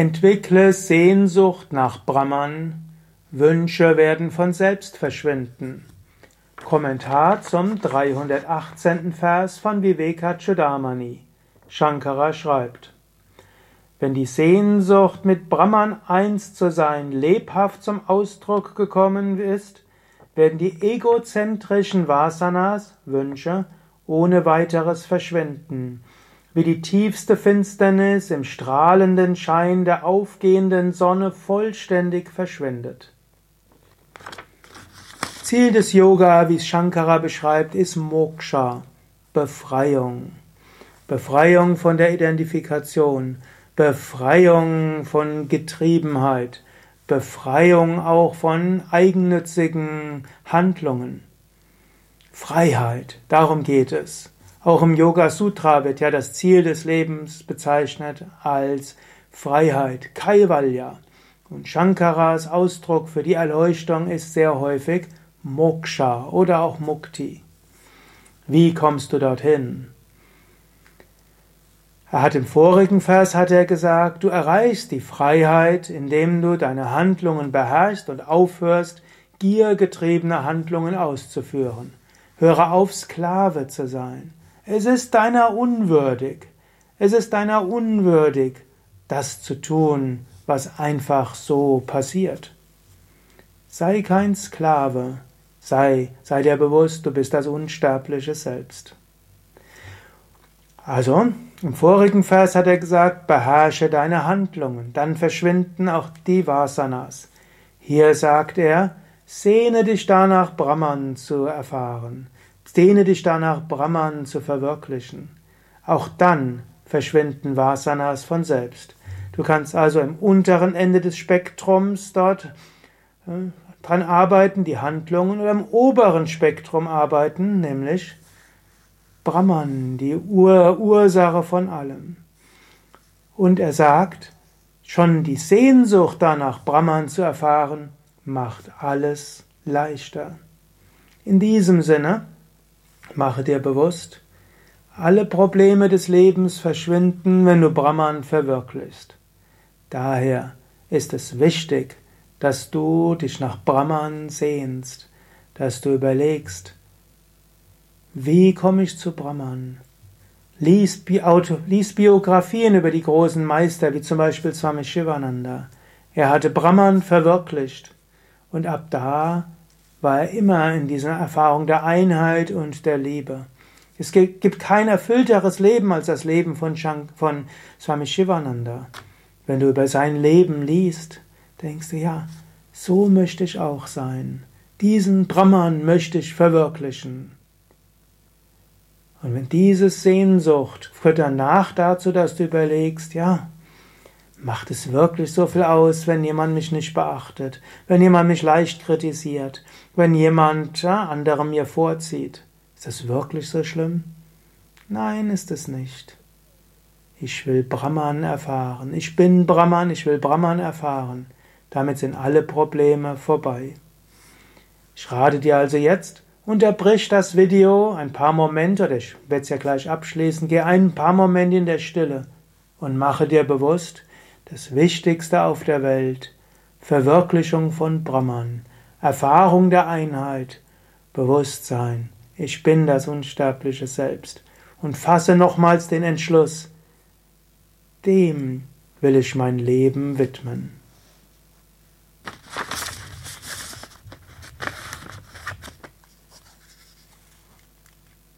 Entwickle Sehnsucht nach Brahman, Wünsche werden von selbst verschwinden. Kommentar zum 318. Vers von Vivekachudamani. Shankara schreibt, wenn die Sehnsucht mit Brahman eins zu sein lebhaft zum Ausdruck gekommen ist, werden die egozentrischen Vasanas, Wünsche, ohne weiteres verschwinden wie die tiefste Finsternis im strahlenden Schein der aufgehenden Sonne vollständig verschwindet. Ziel des Yoga, wie es Shankara beschreibt, ist Moksha, Befreiung. Befreiung von der Identifikation, Befreiung von Getriebenheit, Befreiung auch von eigennützigen Handlungen. Freiheit, darum geht es. Auch im Yoga Sutra wird ja das Ziel des Lebens bezeichnet als Freiheit, Kaivalya. Und Shankaras Ausdruck für die Erleuchtung ist sehr häufig Moksha oder auch Mukti. Wie kommst du dorthin? Er hat im vorigen Vers hat er gesagt, du erreichst die Freiheit, indem du deine Handlungen beherrschst und aufhörst, giergetriebene Handlungen auszuführen. Höre auf, Sklave zu sein. Es ist deiner unwürdig. Es ist deiner unwürdig, das zu tun, was einfach so passiert. Sei kein Sklave, sei, sei dir bewusst, du bist das unsterbliche Selbst. Also, im vorigen Vers hat er gesagt, beherrsche deine Handlungen, dann verschwinden auch die Vasanas. Hier sagt er, sehne dich danach, Brahman zu erfahren. Sehne dich danach, Brahman zu verwirklichen. Auch dann verschwinden Vasanas von selbst. Du kannst also im unteren Ende des Spektrums dort äh, dran arbeiten, die Handlungen, oder im oberen Spektrum arbeiten, nämlich Brahman, die Ur Ursache von allem. Und er sagt, schon die Sehnsucht danach, Brahman zu erfahren, macht alles leichter. In diesem Sinne, Mache dir bewusst, alle Probleme des Lebens verschwinden, wenn du Brahman verwirklichst. Daher ist es wichtig, dass du dich nach Brahman sehnst, dass du überlegst, wie komme ich zu Brahman? Lies, Bi lies Biografien über die großen Meister, wie zum Beispiel Swami Shivananda. Er hatte Brahman verwirklicht und ab da war er immer in dieser Erfahrung der Einheit und der Liebe. Es gibt kein erfüllteres Leben als das Leben von, Shank, von Swami Shivananda. Wenn du über sein Leben liest, denkst du, ja, so möchte ich auch sein. Diesen Brahman möchte ich verwirklichen. Und wenn diese Sehnsucht führt danach dazu, dass du überlegst, ja, Macht es wirklich so viel aus, wenn jemand mich nicht beachtet, wenn jemand mich leicht kritisiert, wenn jemand ja, andere mir vorzieht? Ist das wirklich so schlimm? Nein, ist es nicht. Ich will Brahman erfahren. Ich bin Brahman, ich will Brahman erfahren. Damit sind alle Probleme vorbei. Ich rate dir also jetzt, unterbrich das Video ein paar Momente, oder ich werde es ja gleich abschließen, geh ein paar Momente in der Stille und mache dir bewusst, das Wichtigste auf der Welt, Verwirklichung von Brahman, Erfahrung der Einheit, Bewusstsein, ich bin das unsterbliche Selbst und fasse nochmals den Entschluss, dem will ich mein Leben widmen.